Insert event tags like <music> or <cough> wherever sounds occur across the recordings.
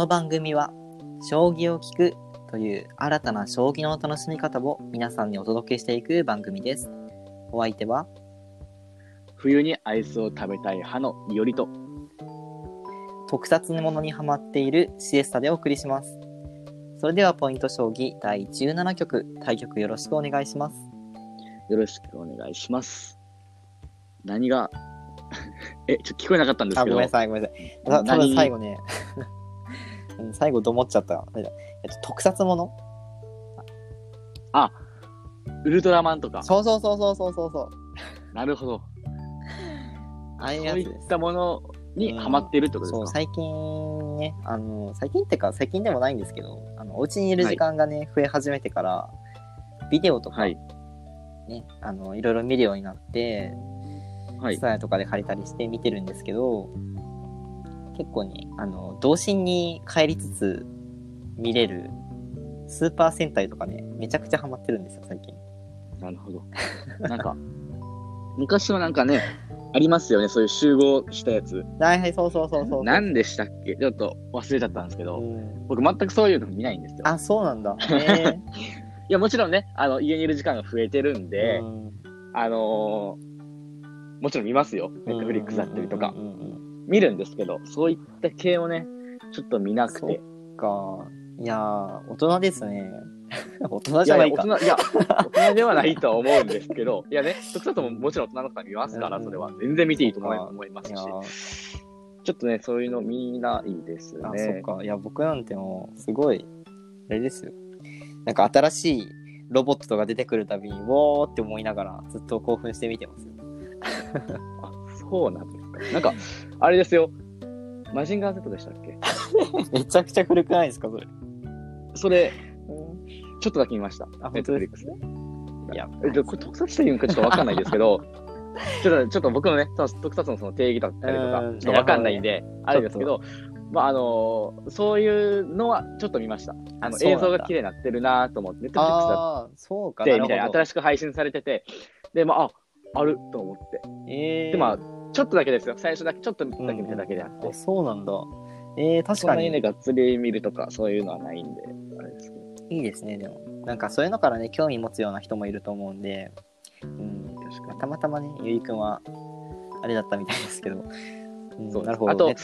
の番組は将棋を聞くという新たな将棋の楽しみ方を皆さんにお届けしていく番組です。お相手は冬にアイスを食べたい派のいおりと、特撮のものにハマっているシエスタでお送りします。それではポイント将棋第17局対局よろしくお願いします。よろしくお願いします。何が、<laughs> え、ちょっと聞こえなかったんですあ、けど、ごめんなさい、ごめんなさい。た多分何？最後ね、うん最後どもっちゃった。えっと特撮もの？ウルトラマンとか、そうそうそうそうそうそうそう。なるほど。ああいうそういやつですっ。たものにハマっているってことそう、ですか、最近ね、あの、最近ってか、最近でもないんですけど、あの、お家にいる時間がね、増え始めてから、ビデオとか、はい。ね、あの、いろいろ見るようになって、はいス。タヤとかで借りたりして見てるんですけど、結構ね、あの、童心に帰りつつ見れる、スーパー戦隊とかね、めちゃくちゃハマってるんですよ、最近。なるほど。なんか、<laughs> 昔はなんかね、ありますよね、そういう集合したやつ。はいはい、そうそうそうそう。何でしたっけ？ちょっと忘れちゃったんですけど、うん僕全くそういうの見ないんですよ。あ、そうなんだ。<laughs> へえいや、もちろんね、あの、家にいる時間が増えてるんで、うんあのーもちろん見ますよ。ネットフリックスだったりとかうん。うんうんうん見るんですけど、そういった系をね、ちょっと見なくて。か。いやー、大人ですね。<laughs> 大人いやや、じゃないいか。大人、いや、大人ではないとは思うんですけど、<laughs> いやね、特撮ももちろん大人の方見ますから、うんそれは。全然見ていいと思いますいやし、ーちょっとね、そういうの見ないですあ、そっね。か。いや、僕なんてもう、すごい、あれですよ。なんか新しいロボットとか出てくるたびに、ウォーって思いながら、ずっと興奮して見てますよ。<laughs> あ、そうなんで。なんか、あれですよ。マジンガー Z でしたっけ？<laughs> めちゃくちゃ古くないですか、それ？それ、ちょっとだけ見ました。あネットフリックスで。いや、え、でこれ特撮していいのかちょっとわかんないですけど、ちょっと、ちょっと僕のね、その特撮のその定義だったりとかう、んちょっとわかんないんで、あれですけど、まあ、あのーそういうのはちょっと見ました。あの、映像が綺麗になってるなと思って、ネットフリックスだああ、そうか。って、みたいな、新しく配信されてて、で、まあ、あ、あると思って。えー、で、まあ、ちょっとだけですよ。最初だけ、ちょっとだけ見ただけであって。あそうなんだ。えー、確かにそんなにね、がっつり見るとか、そういうのはないんで、あれですけど。いいですね、でも。なんかそういうのからね、興味持つような人もいると思うんで、うん、確かに。たまたまね、ゆいくんは、あれだったみたいですけど、うん、そうですなるほど。あと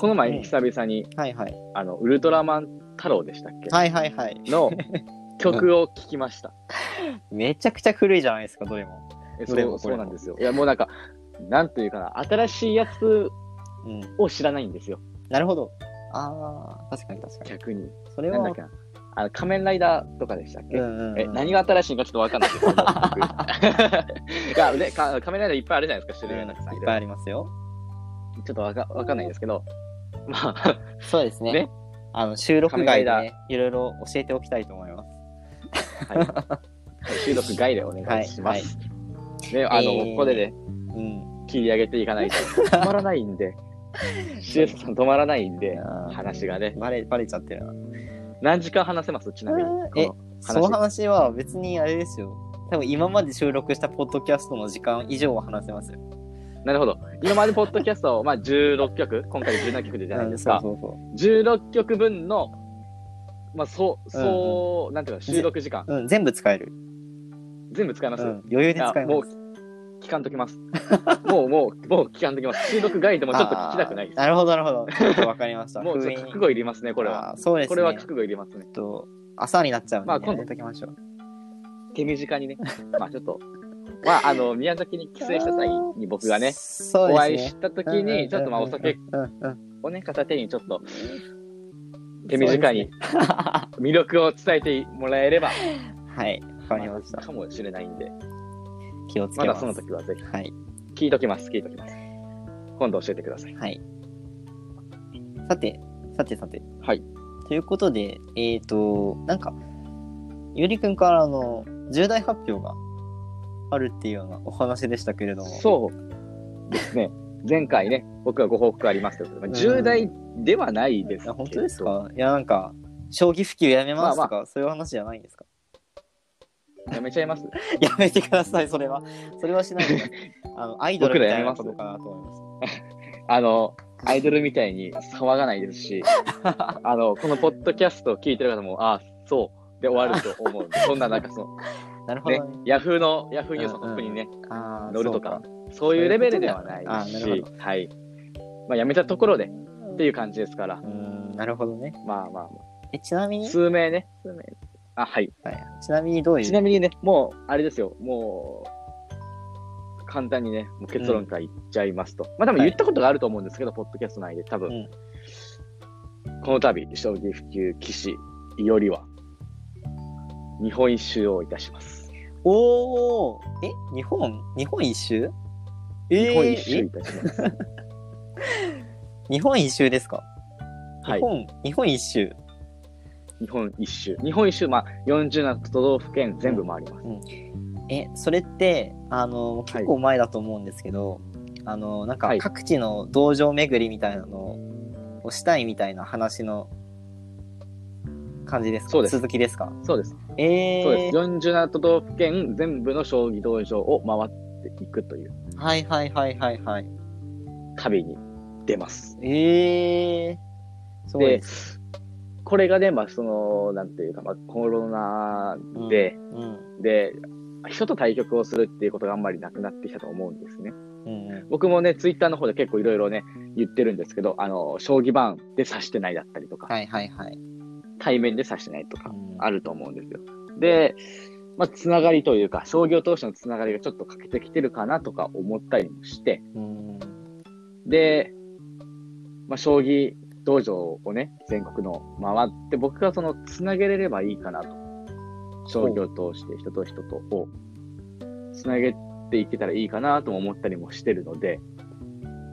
この前、うん久々に、はいはい。あの、ウルトラマン太郎でしたっけ？はいはいはい。の <laughs> 曲を聴きました。めちゃくちゃ古いじゃないですか、どれも。えどれもそうこれもそうなんですよ。いや、もうなんか、なんというかな、新しいやつうん。を知らないんですよ、なるほど。ああ、確かに確かに。逆に。それはなんだっ、けな。あの、仮面ライダーとかでしたっけ、うんうんうんえ、何が新しいのかちょっとわかんないけど、<laughs> いや、ね、か仮面ライダーいっぱいあるじゃないですか、種類がたくさんいっぱいありますよ。ちょっとわかわかんないですけど、まあ、そうですね。ねあの、収録外でね、いろいろ教えておきたいと思います。はい、<laughs> 収録外でお願いします。ね、あの、えーここでね、うん。切り上げていかないと <laughs> 止まらないんで、シエスさん止まらないんで話がね。バレ、バレちゃってるな。何時間話せます？ちなみに。えその話は別にあれですよ。多分今まで収録したポッドキャストの時間以上は話せますよ。なるほど。今までポッドキャストを、まあ、16曲、今回17曲でじゃないですか。そうそう16曲分の、まあ、そう、そう、なんていうか、収録時間、そう。うん、全部使える。全部使います、うん、余裕で使えます。、聞かんときます。もう、もう、もう聞かんときます。収録外でもちょっと聞きたくないです。なるほど、なるほど。わかりました。<laughs> もう、覚悟いりますね、これは。そうですね。これは覚悟いりますね。と、朝になっちゃうんで、ね、まあ今度ときましょう。手短にね。<laughs> まあ、ちょっと、まあ、あの、宮崎に帰省した際に僕がね、ね。お会いしたときに、ちょっとまあ、お酒をね、片手にちょっと、手短に魅力を伝えてもらえれば、<laughs> はい、わかりました。かもしれないんで、気をつけます。まだその時はぜひ、はい、聞いときます、聞いときます。今度教えてください。はい。さて、さてさて。はい。ということで、えっ、ー、と、なんか、ゆりくんからあの、重大発表があるっていうようなお話でしたけれども。そうですね。前回ね、僕はご報告ありますけど、まあ、重大ではないですけど、いや本当ですか？いや、なんか、将棋普及やめますとか、そういう話じゃないんですか？やめちゃいます？<laughs> やめてください、それは。それはしないで。<laughs> あの、アイドルみたいなことかなと思いまし <laughs> あの、アイドルみたいに騒がないですし、あの、このポッドキャストを聞いてる方も、ああ、そう、で終わると思うんで、そんななんかその、ねなるほどね。、ヤフーの、ヤフーニュースのトップにね、乗るとかそういうレベルではないあしはい。まあ、やめたところでっていう感じですから、うーん、なるほどね。まあまあまえ、ちなみあ、に、数名ね、数名。あ、はい。はい。ちなみにどういう？ちなみにね、もう、あれですよ、もう、簡単にね、もう結論から言っちゃいますと。まあ多分言ったことがあると思うんですけど、ポッドキャスト内で多分、うん。この度、将棋普及棋士よりは、日本一周をいたします。おー。え？日本？日本一周？えー。日本一周いえたします。<laughs> 日本一周ですか？はい。日本、日本一周。日本一周。日本一周、まあ、47都道府県全部回ります。え、それって、あの、結構前だと思うんですけど、あの、なんかはい各地の道場巡りみたいなのをしたいみたいな話の感じですか？そうです続きですか？そうです。えー、そうです。47都道府県全部の将棋道場を回っていくというはいはいはいはいはい。旅に出ます。えー、すごいでです。、これがね、まあ、その、なんていうか、まあ、コロナで、うん、で、人と対局をするっていうことがあんまりなくなってきたと思うんですね。うん、うん。僕もね、ツイッターの方で結構いろいろね、言ってるんですけど、あの、将棋盤で指してないだったりとか、はいはいはい。対面で指してないとか、うんあると思うんですよ。で、まあ、つながりというか、将棋を通してのつながりがちょっと欠けてきてるかなとか思ったりもして、うん、で、まあ、将棋道場をね、全国の回って、僕がその、つなげれればいいかなと。将棋を通して人と人とをつなげていけたらいいかなとも思ったりもしてるので、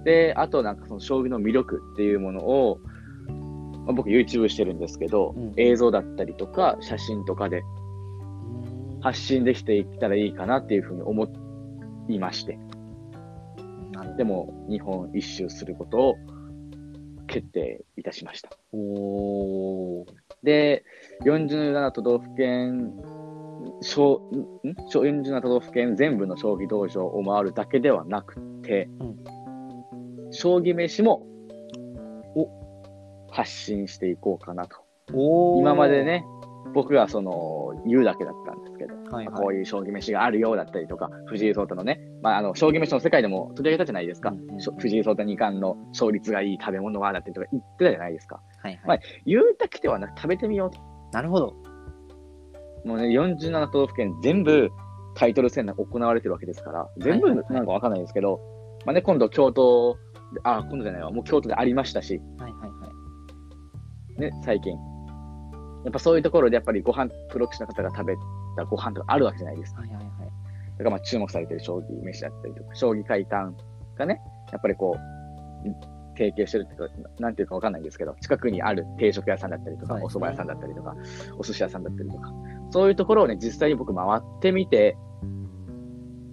で、あとなんかその将棋の魅力っていうものを、まあ、僕 YouTube してるんですけど、うん。映像だったりとか写真とかで発信できていったらいいかなっていうふうに思いまして、でも日本一周することを決定いたしました。おーで、47都道府県、小んん？小47都道府県全部の将棋道場を回るだけではなくて、将棋飯もを発信していこうかなと。今まで、ね、僕がその言うだけだったんですけど、はいはい。ういう将棋飯があるようだったりとか、藤井聡太のね、まあ、あの将棋飯の世界でも取り上げたじゃないですか。うんうん藤井聡太二冠の勝率がいい食べ物はだったりとか言ってたじゃないですか。はいはい。まあ言うだけではなく食べてみようと。なるほど。もうね、47都道府県全部タイトル戦が行われてるわけですから、全部はいはいはいなんかわかんないですけど、まあね、今度京都で、あ、今度じゃないわ、もう京都でありましたし、はいはいはい。ね、最近。やっぱそういうところでやっぱりご飯、プロ棋士の方が食べたご飯とかあるわけじゃないですか。はいはいはい。だからまあ注目されてる将棋飯だったりとか、将棋会館がね、やっぱりこう、提携してるっていうか、なんていうかわかんないんですけど、近くにある定食屋さんだったりとか、お蕎麦屋さんだったりとか、お寿司屋さんだったりとか、そういうところをね、実際に僕回ってみて、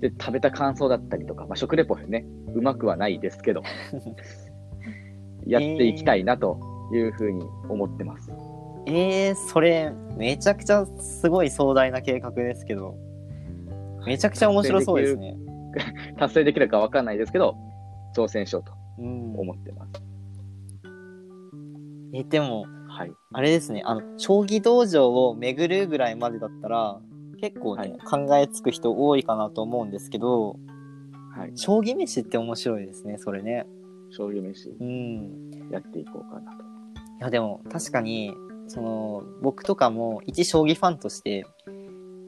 で、食べた感想だったりとか、まあ食レポね、うまくはないですけど、<laughs> やっていきたいなというふうに思ってます。えー、それ、めちゃくちゃすごい壮大な計画ですけど、めちゃくちゃ面白そうですね。<laughs> 達成できるかわかんないですけど、挑戦しようとうん。思ってます。え、でも、はい。あれですね、あの、将棋道場を巡るぐらいまでだったら、結構ね、考えつく人多いかなと思うんですけど、はい。将棋飯って面白いですね、それね。将棋飯うん。やっていこうかなと。いや、でも、確かに、その、僕とかも、一将棋ファンとして、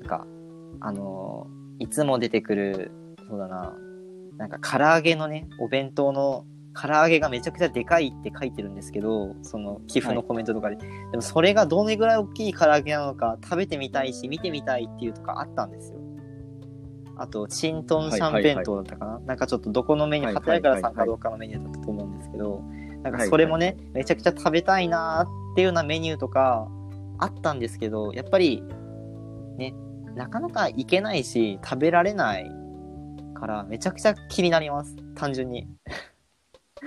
なんか、あの、いつも出てくる、そうだな、なんか、唐揚げのね、お弁当の、唐揚げがめちゃくちゃでかいって書いてるんですけど、その寄付のコメントとかで。でもそれがどれぐらい大きい唐揚げなのか食べてみたいし、見てみたいっていうとかあったんですよ。あと、チントンシャン弁当だったかな、なんかちょっとどこのメニュー、はい畑からさんはい。はいかどうかのメニューだったと思うんですけど、なんかそれもね、めちゃくちゃ食べたいなーっていうようなメニューとかあったんですけど、やっぱりね、なかなか行けないし、食べられないから、めちゃくちゃ気になります。単純に。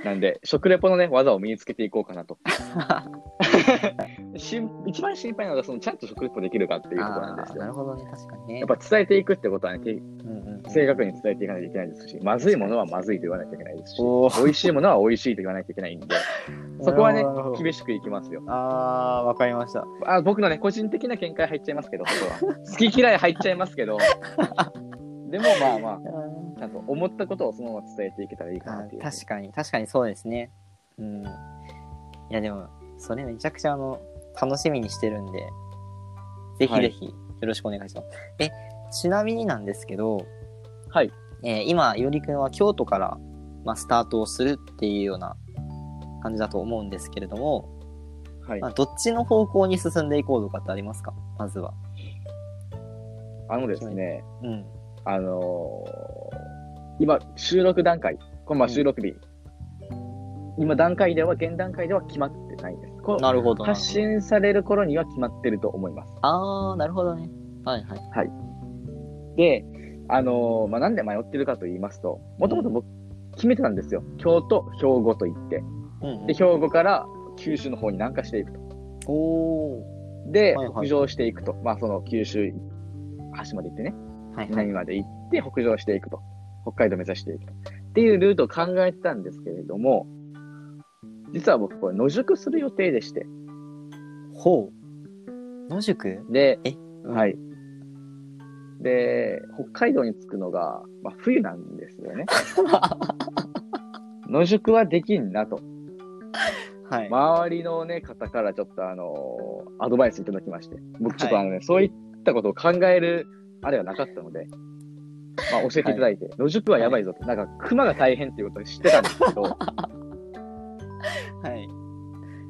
なんで、食レポのね、技を身につけていこうかなと。<laughs> しん一番心配なのが、そのちゃんと食レポできるかっていうところなんですよ。なるほどね、確かにね。やっぱ伝えていくってことはね、てうんうんうん、正確に伝えていかないといけないですし、まずいものはまずいと言わないといけないですし、美味しいものは美味しいと言わないといけないんで、<laughs> そこはね厳しくいきますよ。あー、わかりました。あ僕のね、個人的な見解入っちゃいますけど、そこは。好き嫌い入っちゃいますけど、<laughs> でもまあまあ、ちゃんと思ったことをそのまま伝えていけたらいいかなあっていう。確かに、確かにそうですね。うん。いや、でも、それめちゃくちゃあの、楽しみにしてるんで、ぜひぜひ、よろしくお願いします。え、ちなみになんですけど、はい。えー今、いおりくんは京都から、まあ、スタートをするっていうような感じだと思うんですけれども、はいま。あ、どっちの方向に進んでいこうとかってありますか？まずは。あのですね、うん。あのー今、収録段階、これまあ収録日、今段階では、現段階では決まってないんです。こなるほど。発信される頃には決まってると思います。あー、なるほどね。はいはい。で、あのーまあ、なんで迷ってるかと言いますと、もともと僕、決めてたんですよ。京都、兵庫と言って。うん、うんで、兵庫から九州の方に南下していくと。おー。で、はいはい北上していくと。まあ、その九州、端まで行ってね、はいはい。南まで行って北上していくと。北海道目指していくと。っていうルートを考えてたんですけれども、実は僕、これ野宿する予定でして。ほう。野宿？で、え？は。い。で、北海道に着くのが、まあ、冬なんですよね。<laughs> 野宿はできんなと。はい。周りのね、方からちょっとあのーアドバイスいただきまして。僕ちょっとはいあのね、そういったことを考える、あれはなかったので、まあ教えていただいて、野宿はやばいぞと。なんか、熊が大変っていうことを知ってたんですけど、はい。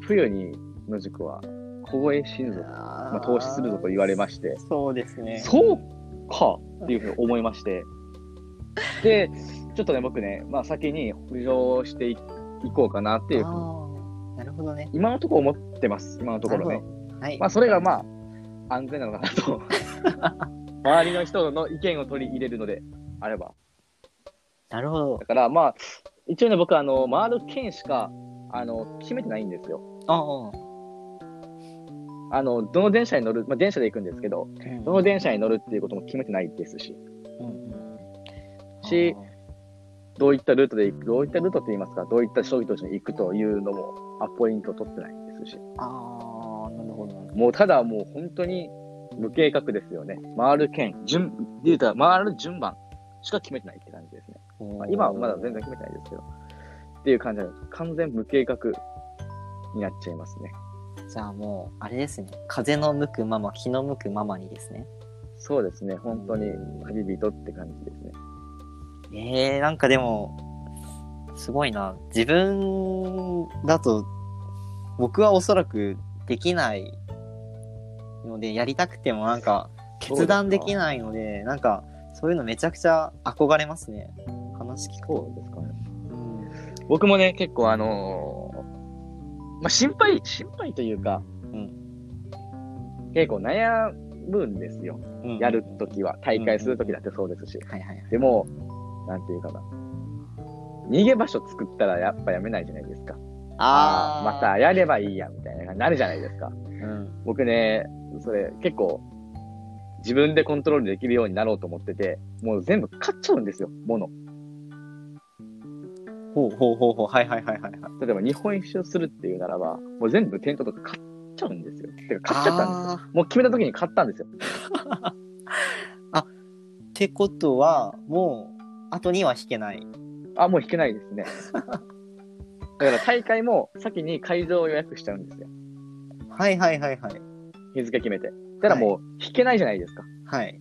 冬に野宿は凍え死ぬぞと、ままあ、投資するぞと言われまして、そうですね。そうかっていうふうに思いまして、で、ちょっとね、僕ね、まあ先に北上していいこうかなっていうふうに、なるほどね。今のところ思ってます、今のところね。はい。まあそれがまあ、安全なのかなと。周りの人の意見を取り入れるのであれば。なるほどだ。からまあ、一応ね、僕あの、回る県しか、あの、決めてないんですよ。ああ。あの、どの電車に乗る、まあ電車で行くんですけど、どの電車に乗るっていうことも決めてないですし、うんうんしどういったルートで行く、どういったルートって言いますか、どういった将棋投手に行くというのも、アポイント取ってないですし、ああ。なるほどもうただもう本当に無計画ですよね。回る県、順、で言うたら回る順番しか決めてないって感じですね。まあ、今はまだ全然決めてないですけど、っていう感じで、完全無計画になっちゃいますね。じゃあもう、あれですね。風の向くまま、気の向くままにですね。そうですね、本当に旅人って感じですね。えー、なんかでも、すごいな。自分だと、僕はおそらくできないので、やりたくてもなんか、決断できないので、なんか、そういうのめちゃくちゃ憧れますね。話聞くと。そうですかね。うん。僕もね、結構あのーまあ、心配、心配というか、うん結構悩むんですよ。うんやるときは。大会するときだってそうですし。でも、なんていうかな。逃げ場所作ったらやっぱやめないじゃないですか。あーまたやればいいや、みたいな感じになるじゃないですか。うん。僕僕ね、それ結構、自分でコントロールできるようになろうと思ってて、もう全部買っちゃうんですよ、物。ほうほうほうほう。はいはいはいはいはい。例えば日本一周するっていうならば、もう全部テントとか買っちゃうんですよ。てか買っちゃったんですよ。あもう決めた時に買ったんですよ。<laughs> ーってことは、もう、後には引けない。あ、もう引けないですね。<laughs> だから大会も先に会場を予約しちゃうんですよ。はいはいはいはい。日付決めて。たらもう引けないじゃないですか。はい。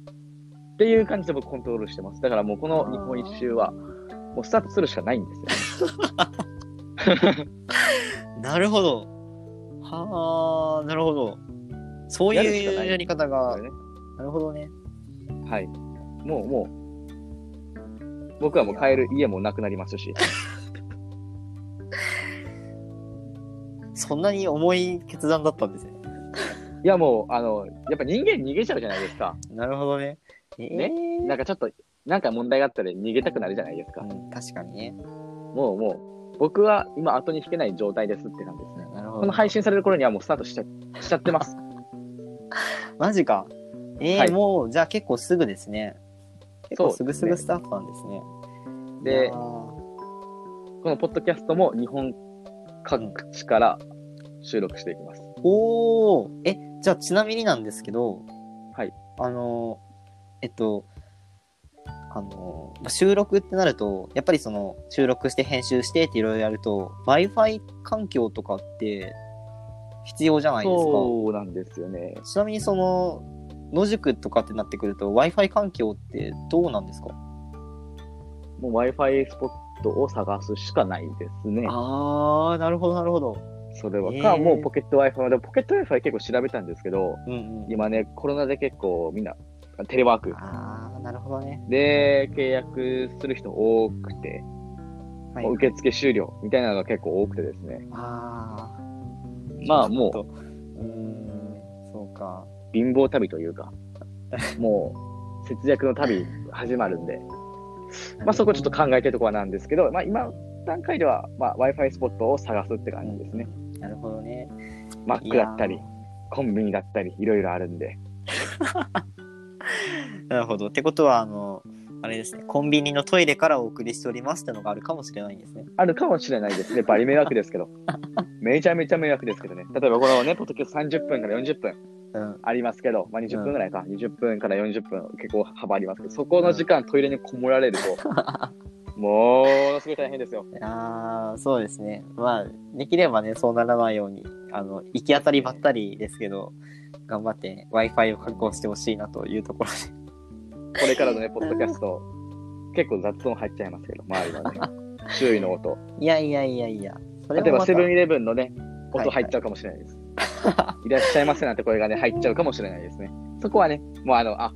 っていう感じで僕コントロールしてます。だからもうこの日本一周は、もうスタートするしかないんですよ。<laughs> なるほど。はあ、なるほど。そうやるしかないいうやり方がねなるほどね。はい。もう、もう、僕はもう帰る家もなくなりますし。<laughs> そんなに重い決断だったんですね。いやもう、あの、やっぱ人間逃げちゃうじゃないですか。なるほどね。えー、ねなんかちょっと、なんか問題があったら逃げたくなるじゃないですか。うん、確かにね。もうもう、僕は今後に引けない状態ですって感じですね。なるほど。この配信される頃にはもうスタートしちゃっしちゃってます。<laughs> マジか。えーはいもう、じゃあ結構すぐですね。結構すぐすぐスタートなんですね。いでや、ーこのポッドキャストも日本各地から収録していきます。おーえ、じゃあちなみになんですけど、はい。あの、えっと、あの、まあ収録ってなると、やっぱりその、収録して編集してっていろいろやると、Wi-Fi 環境とかって必要じゃないですか。そうなんですよね。ちなみにその、野宿とかってなってくると、Wi-Fi 環境ってどうなんですか？もう Wi-Fi スポットを探すしかないですね。あー、なるほど、なるほど。それは。えーか、もうポケット Wi-Fi。でもポケット Wi-Fi 結構調べたんですけど、うんうん。今ね、コロナで結構みんなテレワークあー、なるほどね。で契約する人多くて、はい受付終了みたいなのが結構多くてですね。あー。まあもううーん、そうか。貧乏旅というか、もう節約の旅始まるんで、まあそこちょっと考えてるところなんですけど、まあ今段階では、まあ、Wi-Fi スポットを探すって感じですね。なるほどね。マックだったりコンビニだったり、いろいろあるんで。<laughs> なるほど。ってことは、あの、あれですね、コンビニのトイレからお送りしておりますってのがあるかもしれないんですね。あるかもしれないですね。バリ迷惑ですけど。<laughs> めちゃめちゃ迷惑ですけどね。例えばこのね、ポッドキャスト30分から40分うん。ありますけど、まあ20分ぐらいか、20分から40分結構幅ありますけど、そこの時間トイレにこもられると、<laughs> ものすごい大変ですよ。いやーそうですね。まあ、できればね、そうならないように、あの、行き当たりばったりですけど、頑張って Wi-Fi を確保してほしいなというところで。これからのね、<laughs> ポッドキャスト、結構雑音入っちゃいますけど、周りのね、<laughs> 周囲の音。いやいやいやいや。それ例えばセブンイレブンのね、はい音入っちゃうかもしれないです。いらっしゃいませなんて声がね、入っちゃうかもしれないですね。<laughs> そこはね、もうあの、あ、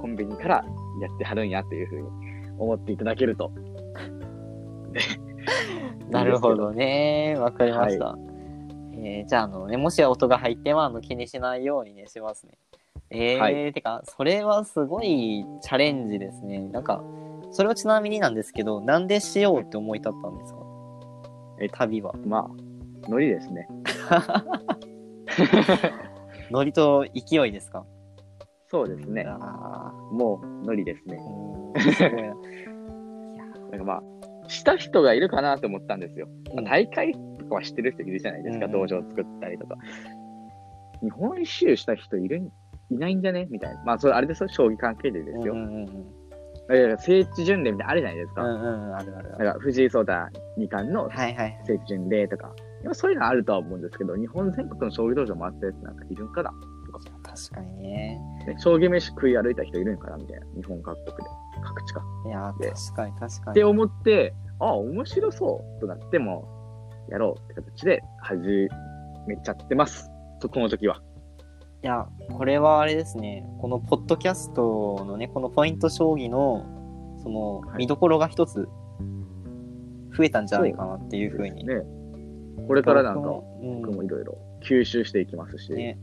コンビニからやってはるんやっていうふうに思っていただけると。<laughs> なるほどね。わかりました。えーじゃあ、あのね、もし音が入っても、あの、気にしないようにね、しますね。えー、はいてか、それはすごいチャレンジですね。なんか、それはちなみになんですけど、なんでしようって思い立ったんですか？え旅は。まあ、ノリですね。<laughs> ノリと勢いですか？そうですね。あもうノリですねすごいな。<laughs> なんかまあ、した人がいるかなと思ったんですよ。まあうん大会とかは知ってる人いるじゃないですか、うん道場作ったりとか。日本一周した人いるんいないんじゃね？みたいな。まあ、それあれですよ、将棋関係でですよ。うんうんうんだから聖地巡礼みたいなのあるじゃないですか。うん。うんうん、あるある。だから藤井聡太二冠のはいはい。聖地巡礼とか。いやそういうのあるとは思うんですけど、日本全国の将棋道場回ったやつなんかいるんかな確かにね。ね、将棋飯食い歩いた人いるんかなみたいな。日本各国で。各地か。いや確かに確かに。って思って、ああ、面白そうとなっても、やろうって形で始めちゃってます。そこの時は。いや、これはあれですね、このポッドキャストのね、このポイント将棋の、そのはい見どころが一つ増えたんじゃないかなっていうふうに。ね。これからなんか、僕もいろいろ吸収していきますし、ね。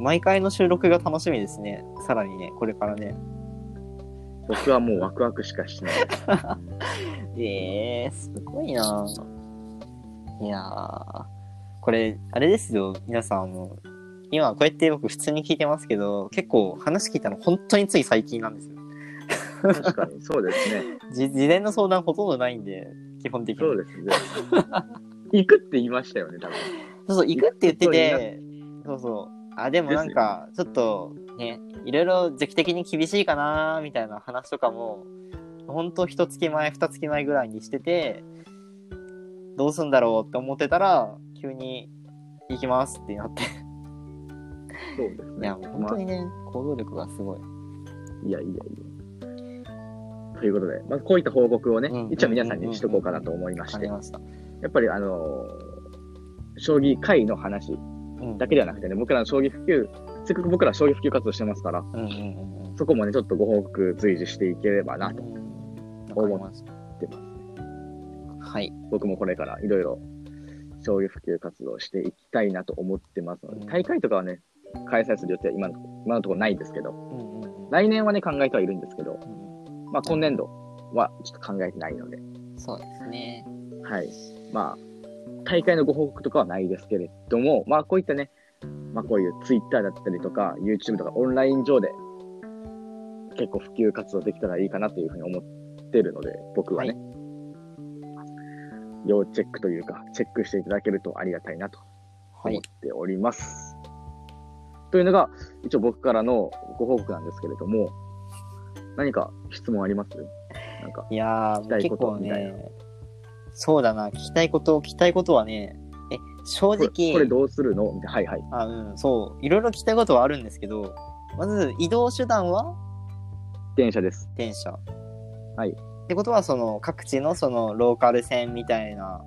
毎回の収録が楽しみですね。さらにね、これからね。僕はもうワクワクしかしない。え <laughs> えー、すごいないやー、これ、あれですよ、皆さん、あの、今こうやって僕普通に聞いてますけど、結構話聞いたの本当につい最近なんですよ。確かに、そうですね。<laughs> じ事前の相談ほとんどないんで、基本的に。そうですね。行くって言いましたよね、多分。そうそう、行くって言ってて、そうそう。あ、でもなんか、ちょっとね、いろいろ時期的に厳しいかなみたいな話とかも、ほんと一月前、二月前ぐらいにしてて、どうすんだろうって思ってたら、急に行きますってなって。そうですね。いや、もう本当にね、行動力がすごい。いやいやいや。ということで、まずこういった報告をね、うん一応皆さんにしとこうかなと思いまして、わかりました。やっぱりあのー将棋界の話うんだけではなくてね、僕らの将棋普及、せっかく僕ら将棋普及活動してますから。そこもね、ちょっとご報告随時していければなと。思ってます。はい。僕もこれからいろいろ将棋普及活動していきたいなと思ってますので、うん大会とかはね、開催する予定は今の今のところないですけど、来年はね、考えてはいるんですけど、うんまあ今年度はちょっと考えてないので、そうですね。はい。まあ、大会のご報告とかはないですけれども、まあこういったね、まあこういうツイッターだったりとか、YouTube とかオンライン上で結構普及活動できたらいいかなというふうに思ってるので、僕はね。要チェックというか、チェックしていただけるとありがたいなとはい思っ。ております。というのが、一応僕からのご報告なんですけれども、何か質問あります？なんか、いやー、聞きたい結構ことみたいなね、そうだな、聞きたいこと、聞きたいことはね、え、正これ直、これどうするの？みたいなはいはい。あ、うん、そう、いろいろ聞きたいことはあるんですけど、まず移動手段は？電車です。電車。はいってことは、その各地のそのローカル線みたいな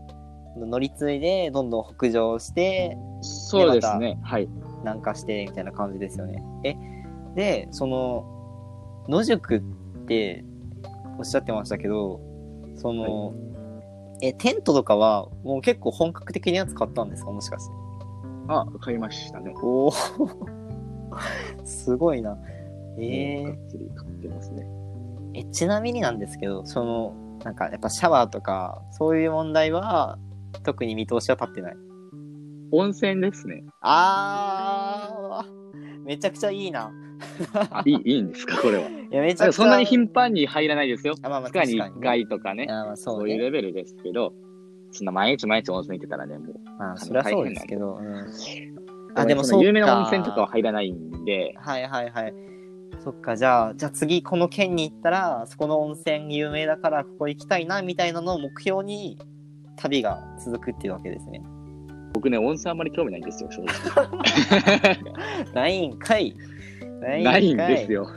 乗り継いで、どんどん北上して、そうですね。はい。南下してみたいな感じですよね。え、で、その、野宿っておっしゃってましたけど、その、え、テントとかはもう結構本格的なやつ買ったんですか？もしかして。あ、わかりましたね。おおすごいな。えがー、っつり買ってますね。え、ちなみになんですけど、その、なんかやっぱシャワーとか、そういう問題は、特に見通しは立ってない？温泉ですね。あー、めちゃくちゃいいな。あ、いい、いいんですか、これは。いや、めちゃくちゃ。そんなに頻繁に入らないですよ。あ、まあまあ、確かに1回とかね。あまあそうそういうね。レベルですけど、そんな毎日毎日温泉行ってたらね、もう。まあ、そりゃそうですけど。うん、あ、あ、でもそう有名な温泉とかは入らないんで、はいはいはい。そっか、じゃあ、じゃあ次この県に行ったら、そこの温泉有名だからここ行きたいな、みたいなのを目標に、旅が続くっていうわけですね。僕ね、温泉あんまり興味ないんですよ、正直。<laughs> ないんかい。ないんです。よ。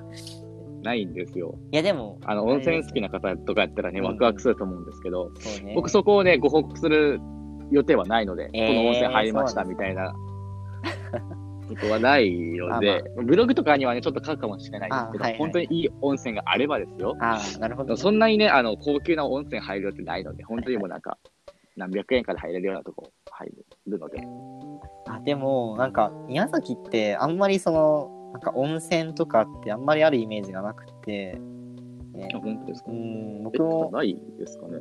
ないんですよ。いやでも、あの、温泉好きな方とかやったらね、うんワクワクすると思うんですけど、そうね。僕そこをね、ご報告する予定はないので、えーこの温泉入りましたみたいな <laughs> ことはないので、ブログとかにはね、ちょっと書くかもしれないですけど、あはいはい本当にいい温泉があればですよ。ああ、なるほど。そんなにね、あの、高級な温泉入る予定ないので、本当にもうなんか、何百円から入れるようなとこ入るので、あでも、なんか、宮崎ってあんまりその、なんか温泉とかってあんまりあるイメージがなくて、ねあ、本当ですか？うん、え僕も、ないですかね？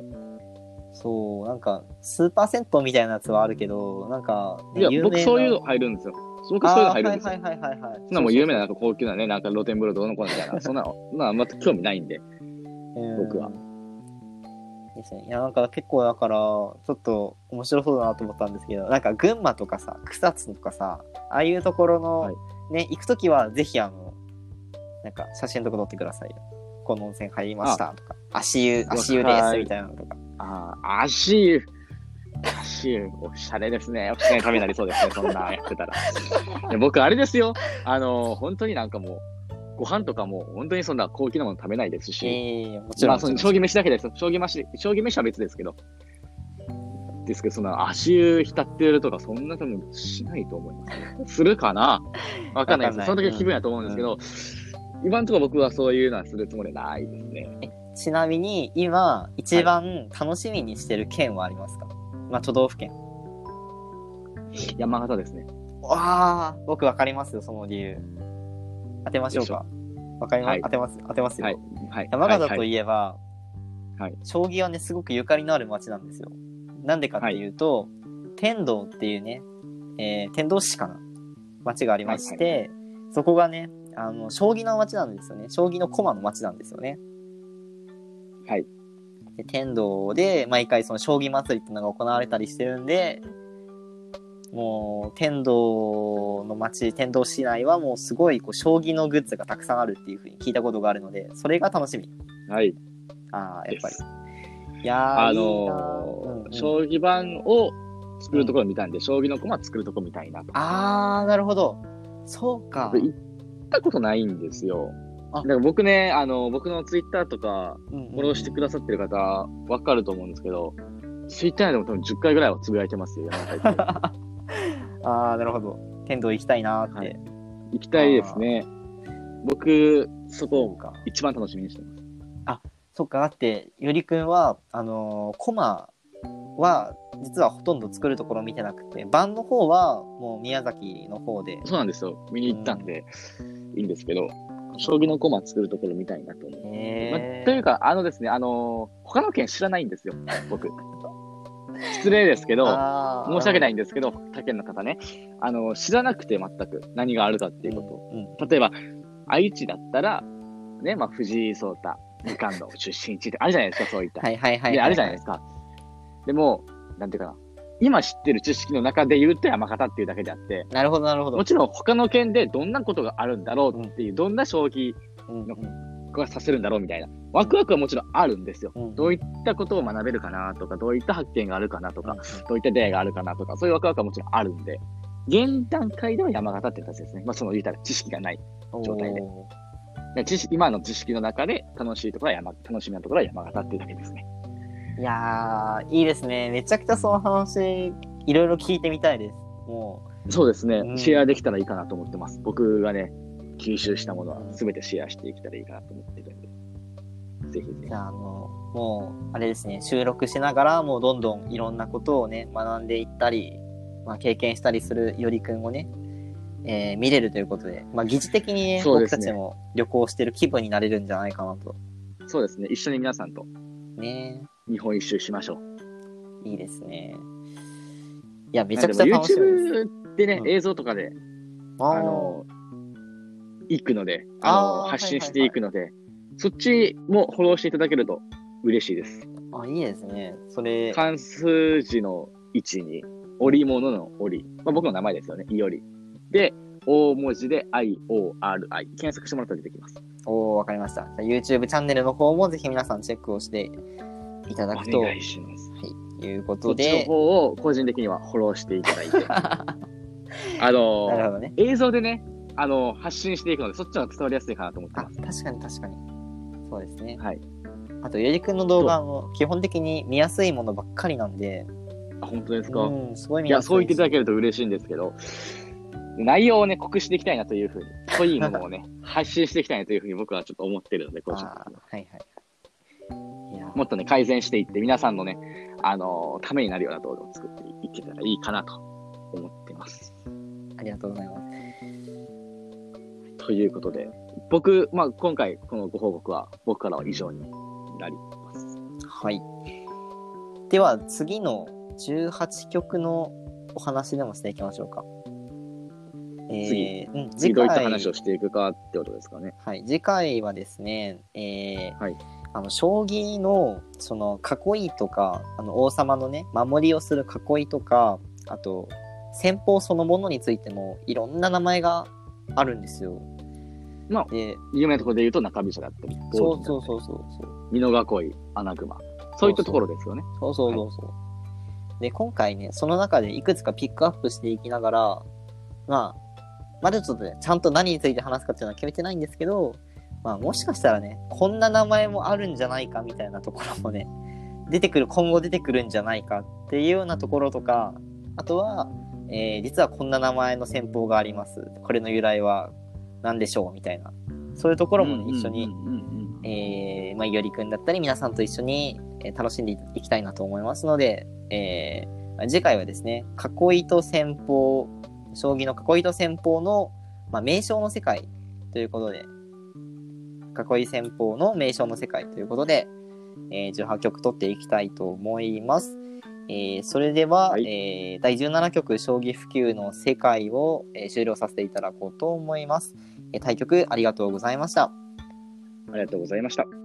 そう、なんか、スーパー銭湯みたいなやつはあるけど、なんか、ねいや、僕そういうの入るんですよ。僕そういうの入るんですよ。はいはいはいはいはい。そんなもう有名ななんか高級なね、なんか露天風呂どうのこうのみたいな、<laughs> そんなの、そんなのあんま興味ないんで。うん僕は。ですね。いや、なんか結構だから、ちょっと面白そうだなと思ったんですけど、なんか群馬とかさ、草津とかさ、ああいうところの、はいね、行くときはぜひあの、なんか写真とか撮ってくださいよ。この温泉入りましたとか、足湯、足湯ですみたいなのとか。ああ、足湯。足湯、おしゃれですね。おしゃれなためになりそうですね、<laughs> そんなやってたら。僕、あれですよ。あの、本当になんかもう、ご飯とかも、本当にそんな高級なもの食べないですし、ええもちろん。まあ、その将棋飯だけです。将棋飯、将棋飯は別ですけど。ですけど、その足湯浸ってるとか、そんな多分しないと思います、ね。するかな？<laughs> わかんないです。その時は気分やと思うんですけど、今のところ僕はそういうのはするつもりはないですね。ちなみに、今、一番楽しみにしてる県はありますか、まあ、都道府県。山形ですね。わあ、僕わかりますよ、その理由。当てましょうか。わかります、はい当てます、当てますよ。はい。はい。山形とはいいえば、はい将棋はね、すごくゆかりのある町なんですよ。なんでかっていうと、天童っていうね、えー天童市かな町がありまして、そこがね、あの、将棋の町なんですよね。将棋の駒の町なんですよね。はい。で天童で毎回その将棋祭りっていうのが行われたりしてるんで、もう天童の町、天童市内はもうすごいこう将棋のグッズがたくさんあるっていうふうに聞いたことがあるので、それが楽しみ。はい。ああ、やっぱり。いやー、あのーうんうん将棋盤を作るところ見たんで、将棋の駒作るとこ見たいなと。あー、なるほど。そうか。僕行ったことないんですよ。あだから僕ね、あの、僕のツイッターとか、うんうんフォローしてくださってる方、わかると思うんですけど、ツイッターでも多分10回ぐらいはつぶやいてますよ、<laughs> あー、なるほど。天童行きたいなーって。はい行きたいですね。僕、そこそうか。一番楽しみにしてます。そっか、だって、ゆりくんは、あのーコマは、実はほとんど作るところ見てなくて、盤の方は、もう宮崎の方で。そうなんですよ。見に行ったんで、いいんですけど、将棋の駒作るところ見たいなと思う。まへあというか、あのですね、あのー他の県知らないんですよ、僕。失礼ですけど、あー申し訳ないんですけど、他県の方ね、あの、知らなくて全く何があるかっていうことを。うん例えば、愛知だったら、ね、まあ、藤井聡太、二冠の出身地ってあるじゃないですか、そういった。はいはいはいはい。で、あるじゃないですか。でも、なんていうかな。今知ってる知識の中で言うと山形っていうだけであって、なるほどなるほど。もちろん他の県でどんなことがあるんだろうっていう、どんな将棋うんうんがさせるんだろうみたいな。ワクワクはもちろんあるんですよ。うんどういったことを学べるかなとか、どういった発見があるかなとか、うんどういった出会いがあるかなとか、そういうワクワクはもちろんあるんで、現段階では山形って形ですね。まあその言ったら知識がない。状態で知識今の知識の中で楽しいところは山、楽しみなところは山形っていうだけですね。ーいやー、いいですね。めちゃくちゃその話、いろいろ聞いてみたいです。もそうですね、うんシェアできたらいいかなと思ってます。僕がね、吸収したものは全てシェアしていけたらいいかなと思ってるんで、ぜひぜう、ひじゃ。あ、あの、もう、あれですね、収録しながら、もうどんどんいろんなことをね、学んでいったり、まあ、経験したりするよりくんをね、えー見れるということで、まあ、疑似的にね、ねたちも旅行してる気分になれるんじゃないかなと。そうですね、一緒に皆さんとね日本一周しましょう。いいですね。いや、めちゃくちゃ楽しみです。YouTube でね、うん映像とかで、ああの、行くので、あの発信していくので、そっちもフォローしていただけると嬉しいです。あ、いいですね。それ、関数字の位置に、織物の織、まあ、僕の名前ですよね、いおり。で、大文字で IORI。検索してもらったら出てきます。おー、わかりました。YouTube チャンネルの方もぜひ皆さんチェックをしていただくと、おは願いします。い、いうこそっちのとで、方を個人的にはフォローしていただいて、<laughs> あのなるほどね。映像でね、あの、発信していくので、そっちの方が伝わりやすいかなと思ってあ、ます。確かに確かに。そうですね。はい。あと、ゆりくんの動画も基本的に見やすいものばっかりなんで、あ、本当ですか、うん、すごい見いや、やすい。そう言っていただけると嬉しいんですけど、内容をね、濃くしていきたいなというふうに、濃いものをね、<laughs> 発信していきたいなというふうに僕はちょっと思ってるので、個人的には。いはい。いや、もっとね、改善していって、皆さんのね、あのーためになるような動画を作っていけたらいいかなと思ってます。ありがとうございます。ということで、僕、まあ、今回、このご報告は、僕からは以上になります。はい。では、次の18曲のお話でもしていきましょうか。え次ー、うん、次、どういった話をしていくかってことですかね。はい、次回はですね、えーはいあの将棋のその囲いとかあの王様のね守りをする囲いとかあと戦法そのものについてもいろんな名前があるんですよ。まあで有名なところで言うと中飛車だったり、そうそうそうそうそう美濃囲い、穴熊。そういったところですよね。そうそうそうそう。で今回ねその中でいくつかピックアップしていきながらまあまだちょっとねちゃんと何について話すかっていうのは決めてないんですけどまあもしかしたらねこんな名前もあるんじゃないかみたいなところもね <laughs> 出てくる今後出てくるんじゃないかっていうようなところとかあとは、えー実はこんな名前の戦法があります。これの由来は何でしょうみたいな。そういうところもね、一緒にえー、まあ、いおりくんだったり皆さんと一緒に、えー楽しんでいきたいなと思いますので、えーまあ次回はですね、囲いと戦法、将棋の囲いと戦法の、まあ、名称の世界ということで、囲い戦法の名称の世界ということで、えー18曲取っていきたいと思います。えーそれでは、はいえー第17曲将棋普及の世界を、えー終了させていただこうと思います。えー対局ありがとうございました。ありがとうございました。